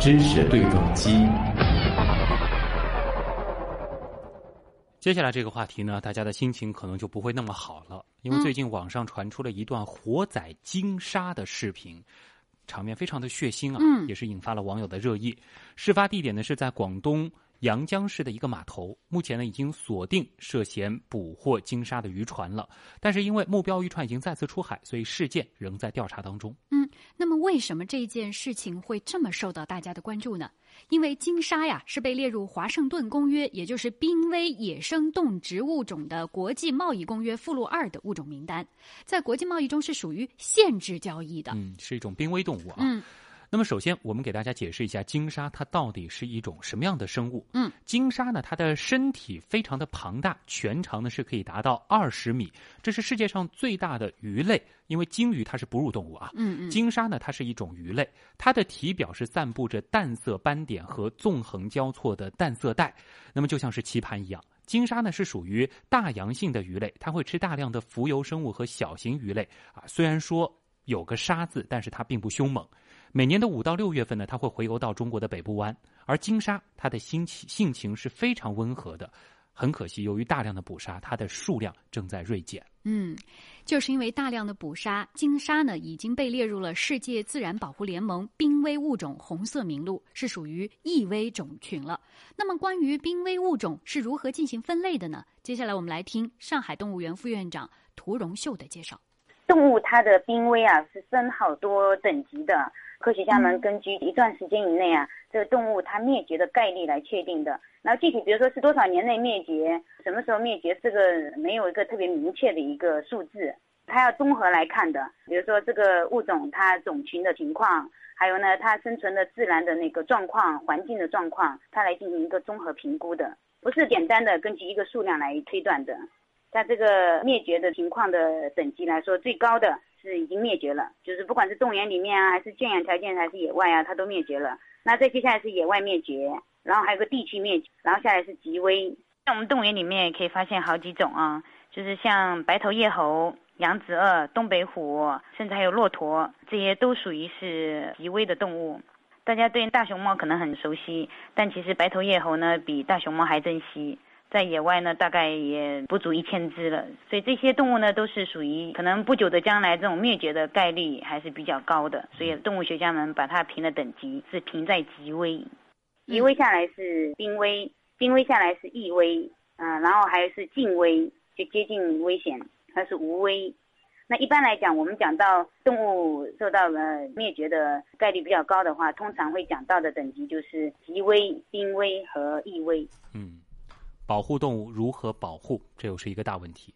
知识对撞机。接下来这个话题呢，大家的心情可能就不会那么好了，因为最近网上传出了一段火宰鲸鲨的视频，场面非常的血腥啊，嗯也是引发了网友的热议。事发地点呢是在广东阳江市的一个码头，目前呢已经锁定涉嫌捕获鲸鲨的渔船了，但是因为目标渔船已经再次出海，所以事件仍在调查当中。嗯那么，为什么这件事情会这么受到大家的关注呢？因为鲸鲨呀是被列入华盛顿公约，也就是濒危野生动植物种的国际贸易公约附录二的物种名单，在国际贸易中是属于限制交易的。嗯，是一种濒危动物啊。嗯那么，首先我们给大家解释一下鲸鲨它到底是一种什么样的生物。嗯，鲸鲨呢，它的身体非常的庞大，全长呢是可以达到二十米，这是世界上最大的鱼类。因为鲸鱼它是哺乳动物啊，嗯嗯，鲸鲨呢它是一种鱼类，它的体表是散布着淡色斑点和纵横交错的淡色带，那么就像是棋盘一样。鲸鲨呢是属于大洋性的鱼类，它会吃大量的浮游生物和小型鱼类啊。虽然说有个“鲨”字，但是它并不凶猛。每年的五到六月份呢，它会回游到中国的北部湾。而鲸鲨它的性情性情是非常温和的，很可惜，由于大量的捕杀，它的数量正在锐减。嗯，就是因为大量的捕杀，鲸鲨呢已经被列入了世界自然保护联盟濒危物种红色名录，是属于易危种群了。那么，关于濒危物种是如何进行分类的呢？接下来我们来听上海动物园副院长屠荣秀的介绍。动物它的濒危啊是分好多等级的，科学家们根据一段时间以内啊，这个动物它灭绝的概率来确定的。然后具体比如说是多少年内灭绝，什么时候灭绝，这个没有一个特别明确的一个数字，它要综合来看的。比如说这个物种它种群的情况，还有呢它生存的自然的那个状况、环境的状况，它来进行一个综合评估的，不是简单的根据一个数量来推断的。在这个灭绝的情况的等级来说，最高的是已经灭绝了，就是不管是动物园里面啊，还是圈养条件，还是野外啊，它都灭绝了。那再接下来是野外灭绝，然后还有个地区灭绝，然后下来是极危。在我们动物园里面也可以发现好几种啊，就是像白头叶猴、扬子鳄、东北虎，甚至还有骆驼，这些都属于是极危的动物。大家对大熊猫可能很熟悉，但其实白头叶猴呢比大熊猫还珍惜。在野外呢，大概也不足一千只了，所以这些动物呢，都是属于可能不久的将来这种灭绝的概率还是比较高的，所以动物学家们把它评的等级是评在极危，极危下来是濒危，濒危下来是易危，嗯、然后还有是近危，就接近危险，它是无危。那一般来讲，我们讲到动物受到了灭绝的概率比较高的话，通常会讲到的等级就是极危、濒危和易危。嗯，保护动物如何保护，这又是一个大问题。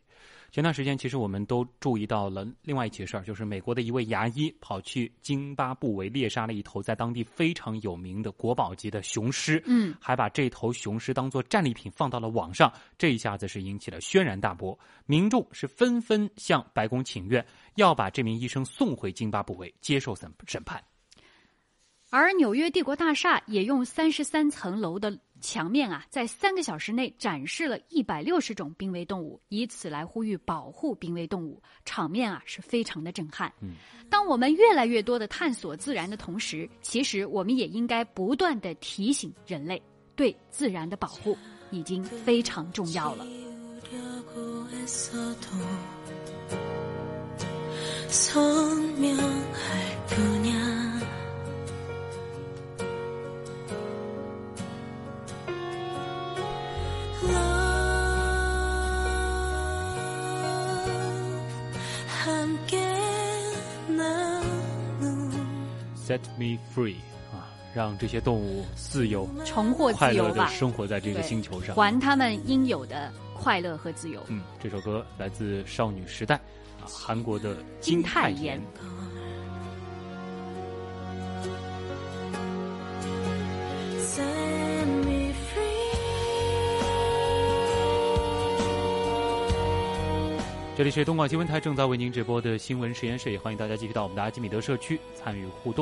前段时间，其实我们都注意到了另外一起事儿，就是美国的一位牙医跑去津巴布韦猎杀了一头在当地非常有名的国宝级的雄狮，嗯，还把这头雄狮当做战利品放到了网上，这一下子是引起了轩然大波，民众是纷纷向白宫请愿，要把这名医生送回津巴布韦接受审审判。而纽约帝国大厦也用三十三层楼的墙面啊，在三个小时内展示了一百六十种濒危动物，以此来呼吁保护濒危动物，场面啊是非常的震撼。嗯，当我们越来越多的探索自然的同时，其实我们也应该不断的提醒人类，对自然的保护已经非常重要了。 지우려고 했어도 선명할 뿐이야 Set me free 啊，让这些动物自由、重获快自由的生活在这个星球上。还他们应有的快乐和自由。嗯，这首歌来自少女时代啊，韩国的金泰泰妍 Set me free 这里是东莞新闻台正在为您直播的新闻实验室，也欢迎大家继续到我们的阿基米德社区参与互动。